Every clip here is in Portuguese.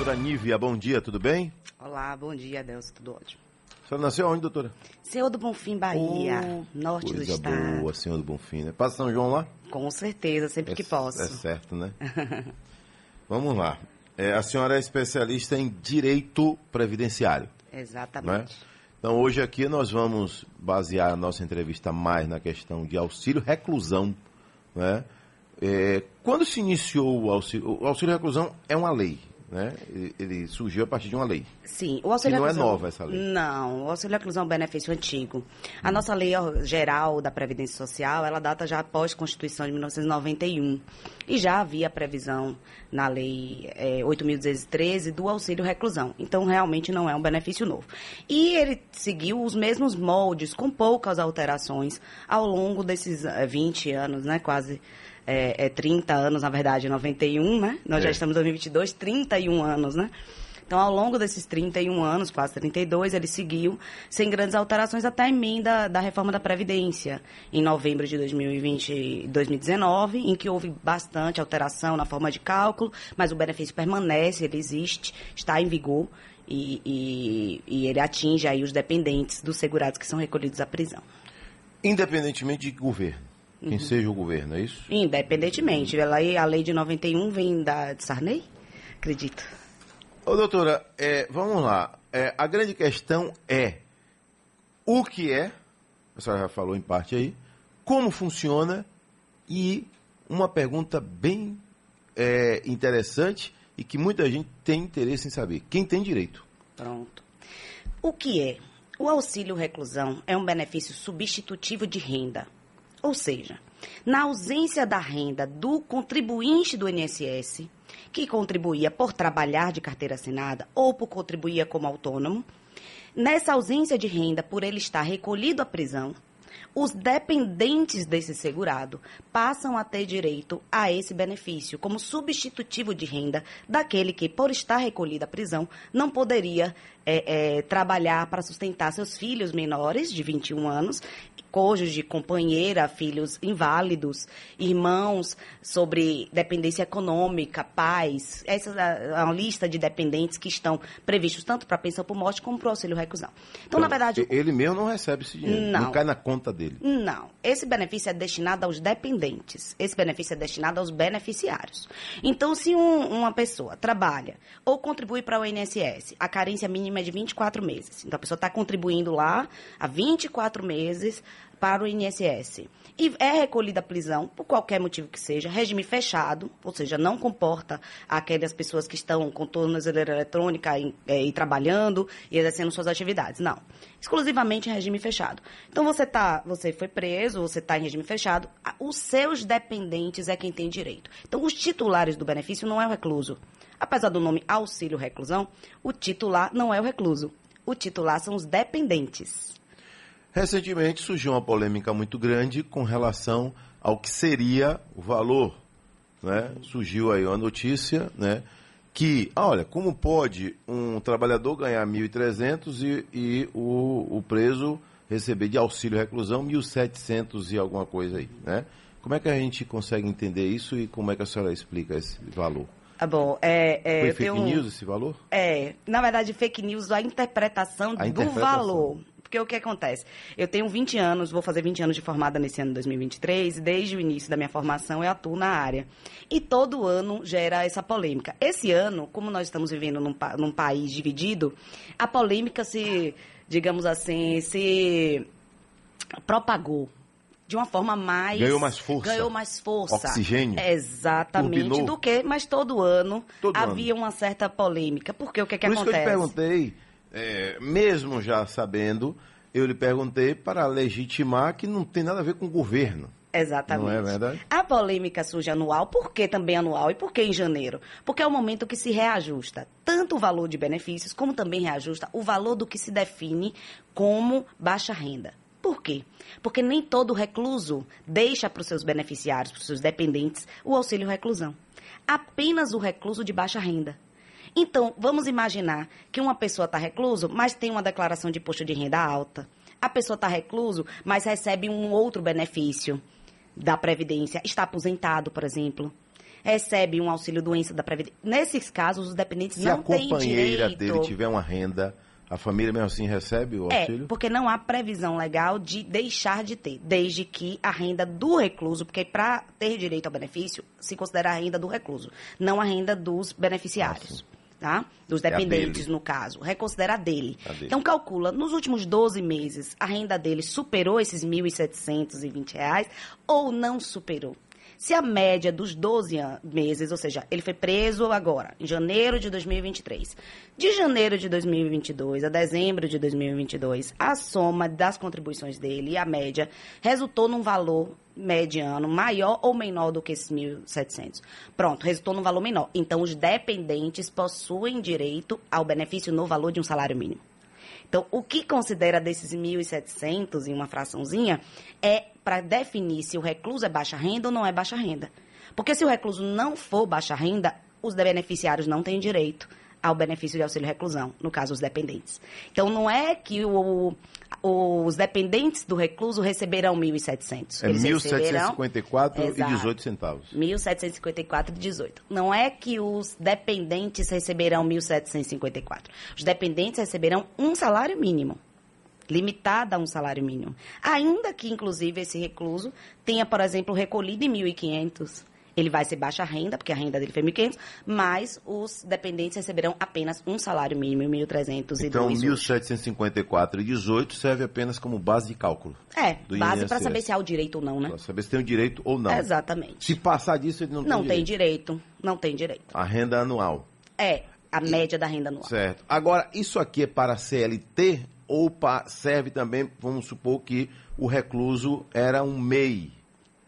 Doutora Nívia, bom dia, tudo bem? Olá, bom dia, Adelso, tudo ótimo. A senhora nasceu onde, doutora? Senhor do Bonfim, Bahia, Oh, norte do estado. boa, Senhor do Bonfim, né? Passa São João lá? Com certeza, sempre que É- posso. É certo, né? Vamos lá. É, a senhora é especialista em direito previdenciário? Exatamente. Então, hoje aqui nós vamos basear a nossa entrevista mais na questão de auxílio reclusão, né? É, quando se iniciou o auxílio... O auxílio reclusão é uma lei, né? Ele, surgiu a partir de uma lei. Sim, o auxílio Que não é nova essa lei. Não, o auxílio reclusão é um benefício antigo. A nossa lei geral da Previdência Social, ela data já após a Constituição de 1991. E já havia previsão na lei é, 8.213 do auxílio reclusão. Então, realmente não é um benefício novo. E ele seguiu os mesmos moldes, com poucas alterações, ao longo desses eh, 20 anos, né? Quase é, é 30 anos, na verdade, 91, né? Nós já É. estamos em 2022, 31 anos, né? Então, ao longo desses 31 anos, quase 32, ele seguiu sem grandes alterações até a emenda da reforma da Previdência, em novembro de 2020, 2019, em que houve bastante alteração na forma de cálculo, mas o benefício permanece, ele existe, está em vigor e, e- e ele atinge aí os dependentes dos segurados que são recolhidos à prisão. Independentemente de governo, quem Uhum. seja o governo, é isso? Independentemente. A lei, a lei de 91 vem da, de Sarney? Acredito. Ô, doutora, é, vamos lá. É, a grande questão é o que é, a senhora já falou em parte aí, como funciona e uma pergunta bem é, interessante e que muita gente tem interesse em saber. Quem tem direito? Pronto. O que é? O auxílio reclusão é um benefício substitutivo de renda. Ou seja, na ausência da renda do contribuinte do INSS, que contribuía por trabalhar de carteira assinada ou por contribuir como autônomo, nessa ausência de renda, por ele estar recolhido à prisão, os dependentes desse segurado passam a ter direito a esse benefício como substitutivo de renda daquele que, por estar recolhido à prisão, não poderia é, é, trabalhar para sustentar seus filhos menores de 21 anos, cônjuge, companheira, filhos inválidos, irmãos sobre dependência econômica, pais. Essa é uma lista de dependentes que estão previstos tanto para a pensão por morte como para o auxílio reclusão. Então, na verdade, Ele mesmo não recebe esse dinheiro, não, Não. cai na conta dele. não. Esse benefício é destinado aos dependentes. Esse benefício é destinado aos beneficiários. Então, se um- uma pessoa trabalha ou contribui para o INSS, a carência mínima é de 24 meses. Então, a pessoa está contribuindo lá há 24 meses para o INSS. E é recolhida à prisão, por qualquer motivo que seja, regime fechado, ou seja, não comporta aquelas pessoas que estão com tornozeleira eletrônica e, eh, e trabalhando e exercendo suas atividades. Não. Exclusivamente em regime fechado. Então você tá, você foi preso, você está em regime fechado, a- os seus dependentes é quem tem direito. Então os titulares do benefício não é o recluso. Apesar do nome auxílio reclusão, o titular não é o recluso. O titular são os dependentes. Recentemente surgiu uma polêmica muito grande com relação ao que seria o valor. Né? Surgiu aí uma notícia né, que, ah, olha, como pode um trabalhador ganhar 1.300 e, e o, o preso receber de auxílio reclusão 1.700 e alguma coisa aí, né? Como é que a gente consegue entender isso e como é que a senhora explica esse valor? Tá bom, é, é, Foi fake tenho news esse valor? É, na verdade, fake news, a interpretação A do interpretação. valor. Porque o que acontece? Eu tenho 20 anos, vou fazer 20 anos de formada nesse ano de 2023, e desde o início da minha formação eu atuo na área. E todo ano gera essa polêmica. Esse ano, como nós estamos vivendo num, num país dividido, a polêmica se, digamos assim, se propagou de uma forma mais. Ganhou mais força. Ganhou mais força. Oxigênio. Exatamente. Turbinou. Do que, mas todo ano Todo havia uma certa polêmica. Porque o que, que Por isso que eu acontece? te perguntei, é, mesmo já sabendo, eu lhe perguntei para legitimar que não tem nada a ver com o governo. Exatamente. Não é verdade? A polêmica surge anual, por que também anual e por que em janeiro? Porque é o momento que se reajusta tanto o valor de benefícios, como também reajusta o valor do que se define como baixa renda. Por quê? Porque nem todo recluso deixa para os seus beneficiários, para os seus dependentes, o auxílio reclusão. Apenas o recluso de baixa renda. Então, vamos imaginar que uma pessoa está recluso, mas tem uma declaração de imposto de renda alta. A pessoa está recluso, mas recebe um outro benefício da Previdência. Está aposentado, por exemplo. recebe um auxílio doença da Previdência. Nesses casos, os dependentes Se não a têm companheira direito... dele tiver uma renda, a família mesmo assim recebe o É, auxílio? porque não há previsão legal de deixar de ter, desde que a renda do recluso, porque para ter direito ao benefício, se considera a renda do recluso, não a renda dos beneficiários. Tá? Dos É dependentes, dele. no caso. Reconsidera a dele. A dele. Então, calcula, nos últimos 12 meses, a renda dele superou esses 1.720 reais ou não superou? Se a média dos 12 an- meses, ou seja, ele foi preso agora, em janeiro de 2023. De janeiro de 2022 a dezembro de 2022, a soma das contribuições dele e a média resultou num valor mediano maior ou menor do que esses 1.700. Pronto, resultou num valor menor. Então, os dependentes possuem direito ao benefício no valor de um salário mínimo. Então, o que considera desses 1.700 em uma fraçãozinha é para definir se o recluso é baixa renda ou não é baixa renda. Porque se o recluso não for baixa renda, os beneficiários não têm direito ao benefício de auxílio reclusão, no caso, os dependentes. Então, não é que o- os dependentes do recluso receberão 1.700. É Eles receberão 1.754 e Exato. 18 centavos. 1.754,18. Não é que os dependentes receberão 1.754. Os dependentes receberão um salário mínimo. Limitada a um salário mínimo. Ainda que, inclusive, esse recluso tenha, por exemplo, recolhido em 1.500. Ele vai ser baixa renda, porque a renda dele foi 1.500, mas os dependentes receberão apenas um salário mínimo, 1.302. Então, hoje. 1.754 e 18 serve apenas como base de cálculo. É, base para saber se há o direito ou não, né? Para saber se tem o direito ou não. Exatamente. Se passar disso, ele não, Não tem tem direito. direito. Não tem direito. A renda anual. É, a média da renda anual. Certo. Agora, isso aqui é para CLT ou serve também, vamos supor que o recluso era um MEI?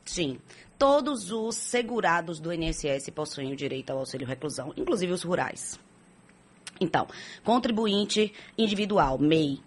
Sim. Todos os segurados do INSS possuem o direito ao auxílio reclusão, inclusive os rurais. Então, contribuinte individual, MEI,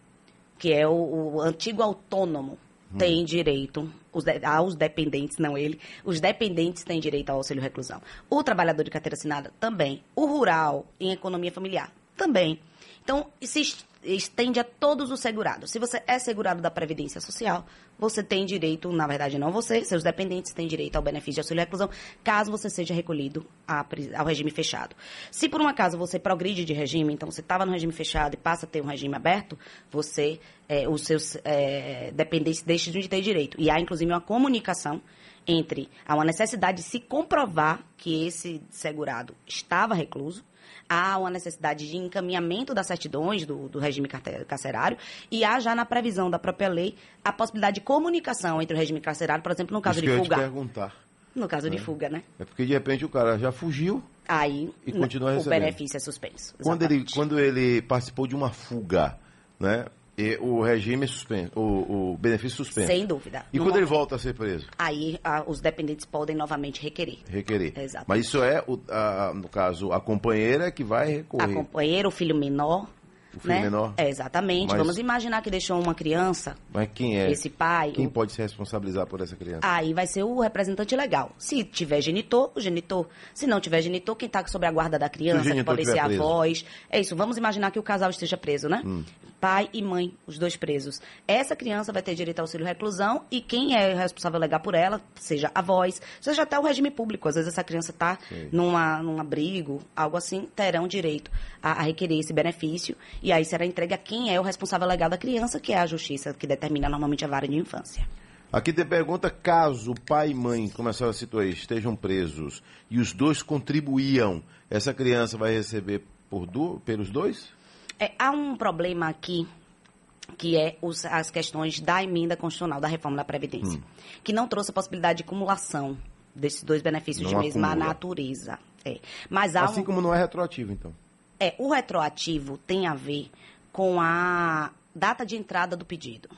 que é o, o antigo autônomo, tem direito, os aos dependentes, não ele, os dependentes têm direito ao auxílio reclusão. O trabalhador de carteira assinada, também. O rural, em economia familiar, também. Então, se estende a todos os segurados. Se você é segurado da Previdência Social, você tem direito, na verdade não você, seus dependentes têm direito ao benefício de auxílio reclusão, caso você seja recolhido pri- ao regime fechado. Se por um acaso você progride de regime, então você estava no regime fechado e passa a ter um regime aberto, você, eh, os seus eh, dependentes deixam de ter direito. E há, inclusive, uma comunicação entre a uma necessidade de se comprovar que esse segurado estava recluso, há uma necessidade de encaminhamento das certidões do, do regime carcerário e há já na previsão da própria lei a possibilidade de comunicação entre o regime carcerário, por exemplo, no caso Isso de fuga. perguntar. No caso de fuga, né? É porque de repente o cara já fugiu. Aí E continua o recebendo. benefício é suspenso. Quando ele, quando ele participou de uma fuga, né? E o regime é suspenso, o, o benefício suspenso. Sem dúvida. E No quando ele volta a ser preso? Aí ah, os dependentes podem novamente requerer. Requerer. Exato. Mas isso é, o- a- no caso, a companheira que vai A recorrer. companheira, o filho menor. O filho né? menor? É, exatamente. Mas- Vamos imaginar que deixou uma criança, Mas quem é? esse pai. Quem o- pode se responsabilizar por essa criança? Aí vai ser o representante legal. Se tiver genitor, o genitor. Se não tiver genitor, quem está sobre a guarda da criança, que pode ser avós. É isso, vamos imaginar que o casal esteja preso, né? Hum. Pai e mãe, os dois presos. Essa criança vai ter direito ao auxílio reclusão e quem é responsável legal por ela, seja avós, seja até o regime público. Às vezes essa criança está num abrigo, algo assim, terão direito a, a requerer esse benefício. E aí será entregue a quem é o responsável legal da criança, que é a justiça, que determina normalmente a vara de infância. Aqui tem pergunta, caso pai e mãe, como a senhora citou aí, estejam presos e os dois contribuíam, essa criança vai receber por du pelos dois? É, há um problema aqui que é os- as questões da emenda constitucional, da reforma da Previdência, que não trouxe a possibilidade de acumulação desses dois benefícios Não de mesma acumula. natureza. É. Mas há Assim um, como não é retroativo, então. É, o retroativo tem a ver com a data de entrada do pedido.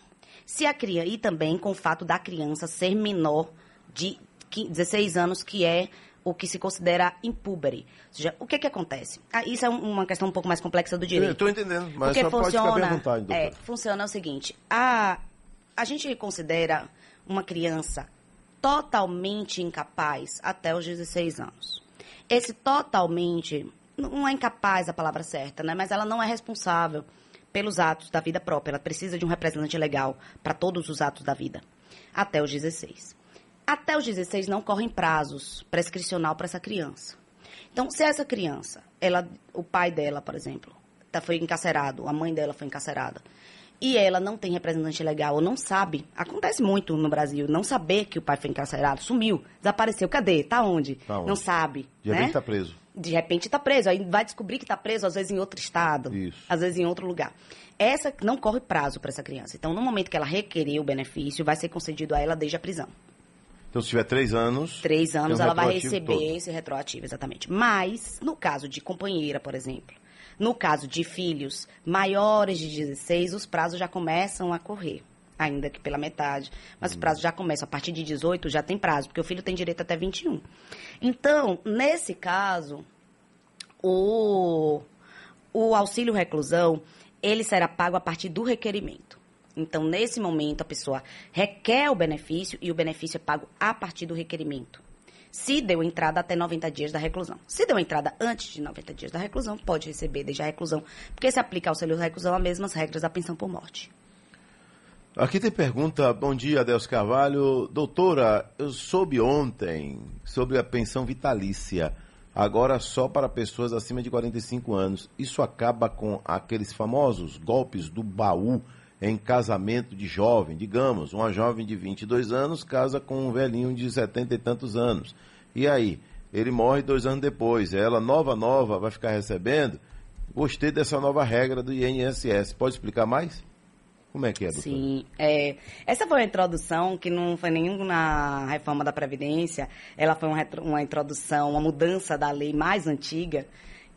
Se a criança, e também com o fato da criança ser menor de 15 16 anos, que é o que se considera impúbere. Ou seja, o que que acontece? Ah, isso é um- uma questão um pouco mais complexa do direito. Estou entendendo, mas Porque só pode ficar à funciona, vontade, doutor. é, funciona o seguinte, a, a gente considera uma criança totalmente incapaz até os 16 anos. Esse totalmente, não é incapaz a palavra certa, né? Mas ela não é responsável pelos atos da vida própria. Ela precisa de um representante legal para todos os atos da vida, até os 16. Até os 16 não correm prazos prescricional para essa criança. Então, se essa criança, ela, o pai dela, por exemplo, tá, foi encarcerado, a mãe dela foi encarcerada, e ela não tem representante legal ou não sabe, acontece muito no Brasil, não saber que o pai foi encarcerado, sumiu, desapareceu, cadê? Tá onde? Tá onde? Não sabe. De né? repente tá preso. De repente tá preso, aí vai descobrir que tá preso, às vezes em outro estado, Isso. às vezes em outro lugar. Essa não corre prazo para essa criança. Então, no momento que ela requerer o benefício, vai ser concedido a ela desde a prisão. Então, se tiver três anos. Três anos um ela vai receber todo. esse retroativo, exatamente. Mas, no caso de companheira, por exemplo, no caso de filhos maiores de 16, os prazos já começam a correr. Ainda que pela metade. Mas os prazos já começam. A partir de 18 já tem prazo, porque o filho tem direito até 21. Então, nesse caso, o, o auxílio reclusão, ele será pago a partir do requerimento. Então, nesse momento, a pessoa requer o benefício e o benefício é pago a partir do requerimento. Se deu entrada até 90 dias da reclusão. Se deu entrada antes de 90 dias da reclusão, pode receber desde a reclusão, porque se aplica ao auxílio reclusão as mesmas regras da pensão por morte. Aqui tem pergunta, bom dia, Adelso Carvalho. Doutora, eu soube ontem sobre a pensão vitalícia, agora só para pessoas acima de 45 anos. Isso acaba com aqueles famosos golpes do baú em casamento de jovem. Digamos, uma jovem de 22 anos casa com um velhinho de 70 e tantos anos. E aí? Ele morre dois anos depois. Ela, nova, nova, vai ficar recebendo? Gostei dessa nova regra do INSS. Pode explicar mais? Como é que é, doutora? Sim, é, essa foi uma introdução que não foi nenhum na reforma da Previdência, ela foi uma, uma introdução, uma mudança da lei mais antiga,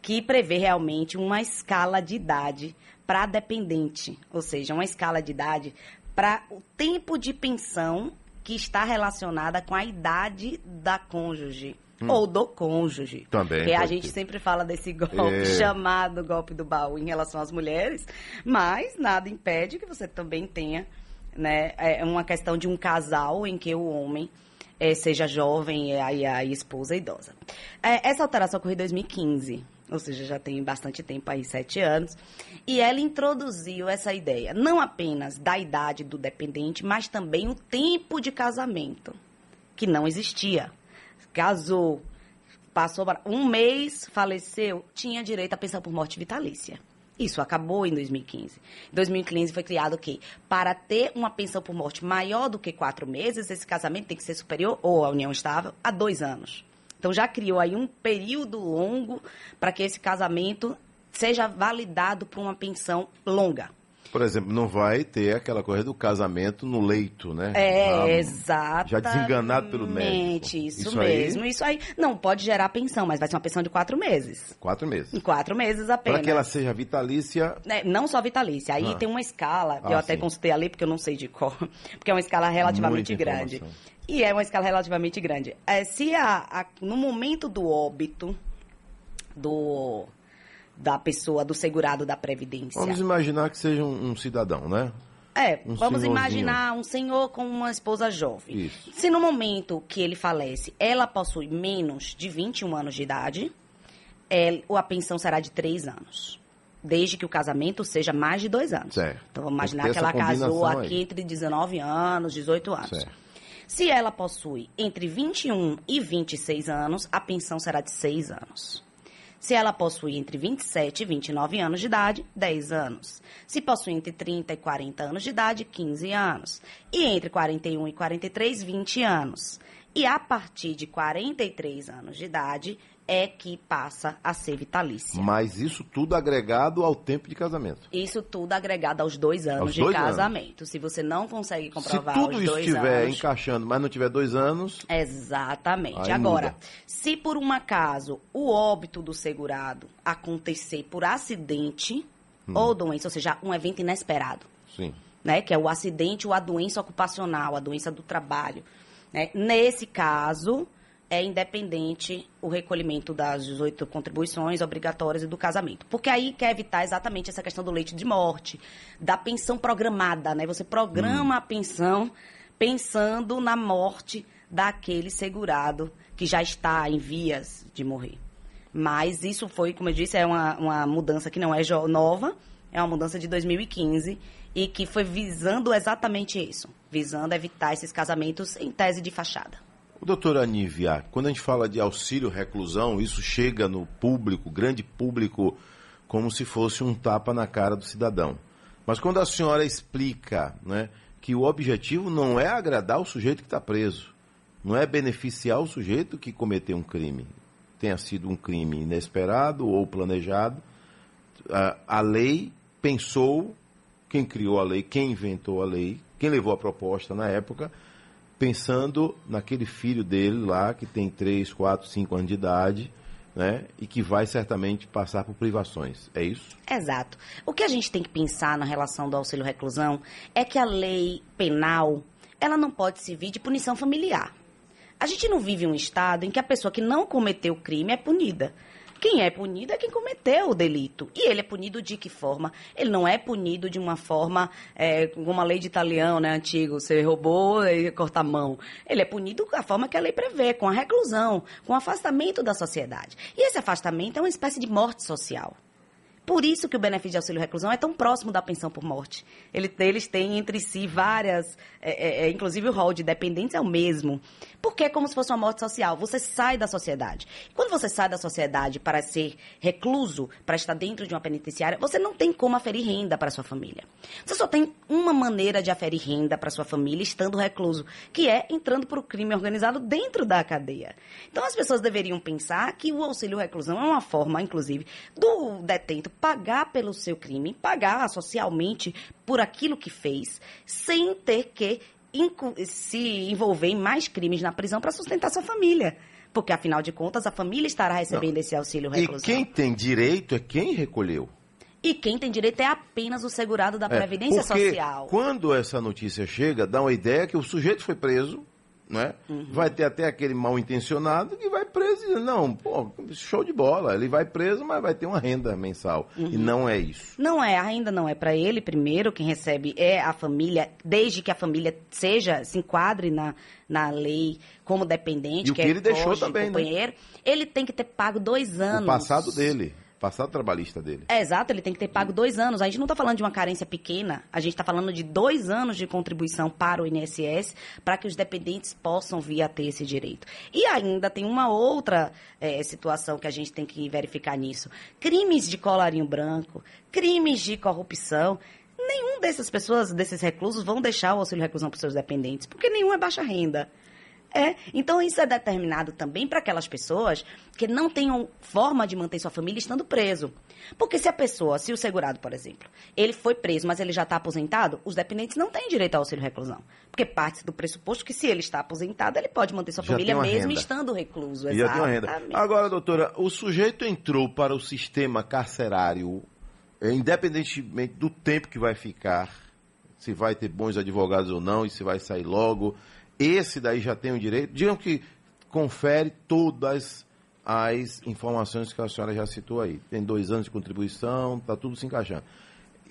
que prevê realmente uma escala de idade para dependente, ou seja, uma escala de idade para o tempo de pensão que está relacionada com a idade da cônjuge. Ou do cônjuge. Hum. Também Porque a gente sempre fala desse golpe É. chamado golpe do baú em relação às mulheres, mas nada impede que você também tenha né, é uma questão de um casal em que o homem eh, seja jovem e a, e a esposa idosa. Eh, essa alteração ocorreu em 2015, ou seja, já tem bastante tempo aí, sete anos, e ela introduziu essa ideia, não apenas da idade do dependente, mas também o tempo de casamento, que não existia. Casou, passou um mês, faleceu, tinha direito à pensão por morte vitalícia. Isso acabou em 2015. Em 2015 foi criado o quê? Para ter uma pensão por morte maior do que quatro meses, esse casamento tem que ser superior, ou a união estável, a dois anos. Então já criou aí um período longo para que esse casamento seja validado por uma pensão longa. Por exemplo, não vai ter aquela coisa do casamento no leito, né? É, exato. já desenganado pelo médico. Isso, Isso aí- mesmo. Isso aí não pode gerar pensão, mas vai ser uma pensão de quatro meses. Quatro meses. Em quatro meses Para apenas. que ela seja vitalícia, né, não só vitalícia. Aí Ah. tem uma escala, que Ah, eu até sim. consultei ali, porque eu não sei de cor, porque é uma escala relativamente Muita grande. informação. E é uma escala relativamente grande. É, se a, a- no momento do óbito do, da pessoa, do segurado da Previdência. vamos imaginar que seja um, um cidadão, né? É, um vamos senhorzinho. imaginar um senhor com uma esposa jovem. Isso. Se no momento que ele falece, ela possui menos de 21 anos de idade, é, a pensão será de 3 anos. Desde que o casamento seja mais de 2 anos. Certo. Então vamos imaginar que, ela casou combinação aqui aí. entre 19 anos, 18 anos. Certo. Se ela possui entre 21 e 26 anos, a pensão será de 6 anos. Se ela possui entre 27 e 29 anos de idade, 10 anos. Se possui entre 30 e 40 anos de idade, 15 anos. E entre 41 e 43, 20 anos. E a partir de 43 anos de idade é que passa a ser vitalícia. Mas isso tudo agregado ao tempo de casamento. Isso tudo agregado aos dois anos Aos de dois anos. casamento. Se você não consegue comprovar Se tudo os isso dois estiver anos... encaixando, mas não tiver dois anos, Exatamente. Agora, muda. se por um acaso o óbito do segurado acontecer por acidente Hum. ou doença, ou seja, um evento inesperado, sim. né, que é o acidente ou a doença ocupacional, a doença do trabalho, né, nesse caso é independente o recolhimento das 18 contribuições obrigatórias e do casamento. Porque aí quer evitar exatamente essa questão do leite de morte, da pensão programada, né? Você programa a pensão pensando na morte daquele segurado que já está em vias de morrer. Mas isso foi, como eu disse, é uma, uma mudança que não é nova, É uma mudança de 2015 e que foi visando exatamente isso, visando evitar esses casamentos em tese de fachada. O doutor Anívia, quando a gente fala de auxílio reclusão, isso chega no público, grande público, como se fosse um tapa na cara do cidadão. Mas quando a senhora explica né, que o objetivo não é agradar o sujeito que está preso, não é beneficiar o sujeito que cometeu um crime, tenha sido um crime inesperado ou planejado, a lei pensou, quem criou a lei, quem inventou a lei, quem levou a proposta na época, pensando naquele filho dele lá, que tem 3, 4, 5 anos de idade, né? E que vai certamente passar por privações. É isso? Exato. O que a gente tem que pensar na relação do auxílio reclusão é que a lei penal, ela não pode servir de punição familiar. A gente não vive um estado em que a pessoa que não cometeu crime é punida. Quem é punido é quem cometeu o delito. E ele é punido de que forma? Ele não é punido de uma forma, é, como uma lei de italiano, né, antigo, você roubou e corta a mão. Ele é punido da forma que a lei prevê, com a reclusão, com o afastamento da sociedade. E esse afastamento é uma espécie de morte social. Por isso que o benefício de auxílio reclusão é tão próximo da pensão por morte. Ele, eles têm entre si várias, é, é, é, inclusive o rol de dependentes é o mesmo. Porque é como se fosse uma morte social. Você sai da sociedade. Quando você sai da sociedade para ser recluso, para estar dentro de uma penitenciária, você não tem como aferir renda para sua família. Você só tem uma maneira de aferir renda para sua família estando recluso, que é entrando para o crime organizado dentro da cadeia. Então as pessoas deveriam pensar que o auxílio reclusão é uma forma, inclusive, do detento pagar pelo seu crime, pagar socialmente por aquilo que fez, sem ter que se envolver em mais crimes na prisão para sustentar sua família. Porque, afinal de contas, a família estará recebendo Não. esse auxílio reclusão. E quem tem direito é quem recolheu. E quem tem direito é apenas o segurado da é, Previdência Social. Quando essa notícia chega, dá uma ideia que o sujeito foi preso, né? Uhum. Vai ter até aquele mal intencionado que vai preso e não, pô, show de bola. Ele vai preso, mas vai ter uma renda mensal. Uhum. E não é isso. Não é, a renda não é para ele. Primeiro, quem recebe é a família, desde que a família seja, se enquadre na, na lei como dependente. E o que, que ele é deixou também, né? companheiro, né? Ele tem que ter pago dois anos. O passado dele passado trabalhista dele. É, exato, ele tem que ter pago dois anos. A gente não está falando de uma carência pequena, a gente está falando de dois anos de contribuição para o INSS para que os dependentes possam vir a ter esse direito. E ainda tem uma outra é, situação que a gente tem que verificar nisso: crimes de colarinho branco, crimes de corrupção. Nenhum dessas pessoas, desses reclusos, vão deixar o auxílio reclusão para os seus dependentes, porque nenhum é baixa renda. É, então isso é determinado também para aquelas pessoas que não tenham forma de manter sua família estando preso. Porque se a pessoa, se o segurado, por exemplo, ele foi preso, mas ele já está aposentado, os dependentes não têm direito ao auxílio reclusão. Porque parte do pressuposto que se ele está aposentado, ele pode manter sua já família mesmo renda. estando recluso. Já tem uma renda. Agora, doutora, o sujeito entrou para o sistema carcerário, independentemente do tempo que vai ficar, se vai ter bons advogados ou não, e se vai sair logo esse daí já tem o direito. Digam que confere todas as informações que a senhora já citou aí. Tem dois anos de contribuição, está tudo se encaixando.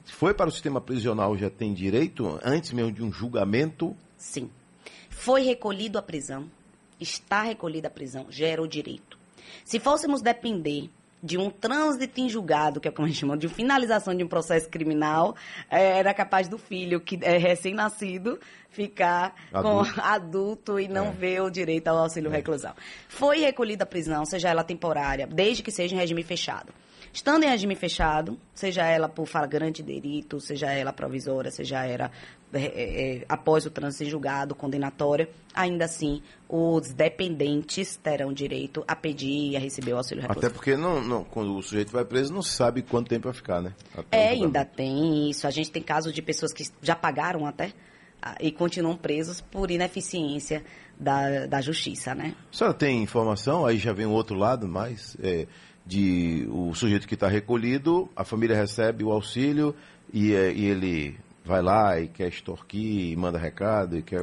Foi para o sistema prisional, já tem direito, antes mesmo de um julgamento? Sim. Foi recolhido à prisão, está recolhido à prisão, gera o direito. Se fôssemos depender de um trânsito em julgado, que é como a gente chama, de finalização de um processo criminal, é, era capaz do filho, que é recém-nascido, ficar adulto. com adulto e não é. ver o direito ao auxílio é. reclusão. Foi recolhida a prisão, seja ela temporária, desde que seja em regime fechado. Estando em regime fechado, seja ela por flagrante delito, seja ela provisória, seja ela é, é, é, após o trânsito em julgado, condenatória, ainda assim os dependentes terão direito a pedir e a receber o auxílio reclusão. Até porque não, não, quando o sujeito vai preso, não se sabe quanto tempo vai ficar, né? Até é, ainda tem isso. A gente tem casos de pessoas que já pagaram até e continuam presos por ineficiência da, da justiça, né? A senhora tem informação, aí já vem o outro lado, mais é, de o sujeito que está recolhido, a família recebe o auxílio e, é, e ele vai lá e quer extorquir, e manda recado e quer?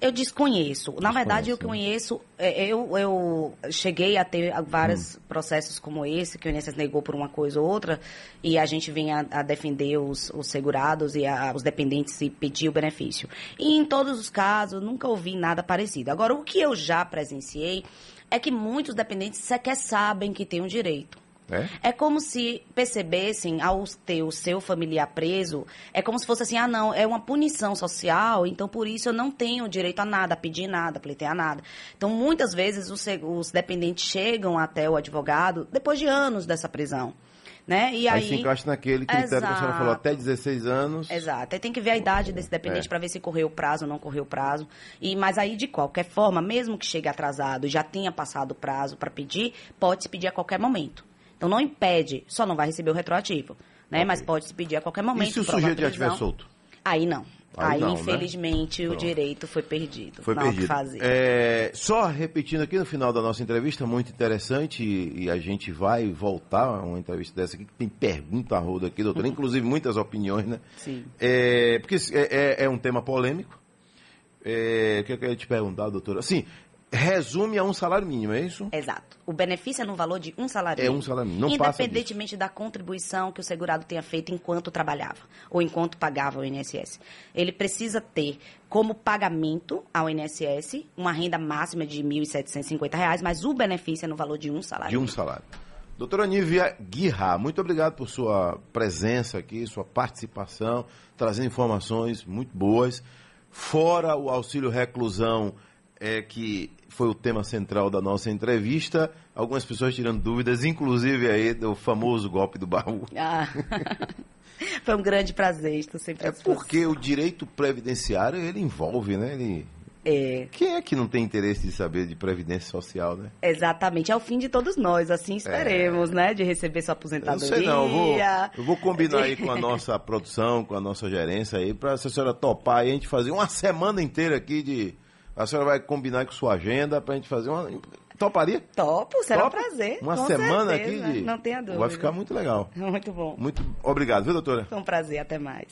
Eu desconheço. Na verdade, eu conheço, é, eu, eu cheguei a ter vários hum. processos como esse, que o INSS negou por uma coisa ou outra, e a gente vem a, a defender os, os, segurados e a, os dependentes e pedir o benefício. E em todos os casos, nunca ouvi nada parecido. Agora, o que eu já presenciei é que muitos dependentes sequer sabem que têm um direito. É? É como se percebessem, ao ter o seu familiar preso, é como se fosse assim, ah, não, é uma punição social, então por isso eu não tenho direito a nada, a pedir nada, a pleitear nada. Então, muitas vezes, os, os dependentes chegam até o advogado depois de anos dessa prisão. Né? E Aí, aí, se encaixa naquele critério que a senhora falou, até 16 anos. Exato. Aí tem que ver a idade desse dependente É. para ver se correu o prazo ou não correu o prazo. E mas aí de qualquer forma, mesmo que chegue atrasado, e já tenha passado o prazo para pedir, pode se pedir a qualquer momento. Então não impede, só não vai receber o retroativo, né? Ok. Mas pode se pedir a qualquer momento. E se o sujeito já estiver solto? Aí não. Aí Aí, não, né? infelizmente o Pronto. direito foi perdido. Foi o perdido. É, só repetindo aqui no final da nossa entrevista, muito interessante, e, e a gente vai voltar a uma entrevista dessa aqui, que tem pergunta roda aqui, doutora, inclusive muitas opiniões, né? Sim. É, porque é, é- é um tema polêmico. É, o que eu queria te perguntar, doutora? Assim, resume a um salário mínimo, é isso? Exato. O benefício é no valor de um salário É um mínimo. salário mínimo, não Independentemente da contribuição que o segurado tenha feito enquanto trabalhava ou enquanto pagava o INSS. Ele precisa ter como pagamento ao INSS uma renda máxima de 1.750 reais, mas o benefício é no valor de um salário De um mínimo. salário. Doutora Nívia Guirra, muito obrigado por sua presença aqui, sua participação, trazendo informações muito boas. Fora o auxílio reclusão, é, que foi o tema central da nossa entrevista, algumas pessoas tirando dúvidas, inclusive aí do famoso golpe do baú. Ah. Foi um grande prazer, estou sempre É porque o direito previdenciário, ele envolve, né? Ele... É, Quem é que não tem interesse de saber de previdência social, né? exatamente, é o fim de todos nós, assim esperemos, né? De receber sua É. Eu não aposentadoria. sei não, eu vou, eu vou combinar aí com a nossa produção, com a nossa gerência aí, se a senhora topar e a gente fazer uma semana inteira aqui de... A senhora vai combinar com sua agenda pra gente fazer uma... Toparia? Topo, será Topa? um prazer. Uma semana certeza, aqui de... Não tenha dúvida. Vai ficar muito legal. Muito bom. Muito obrigado, viu, doutora? Foi um prazer, até mais.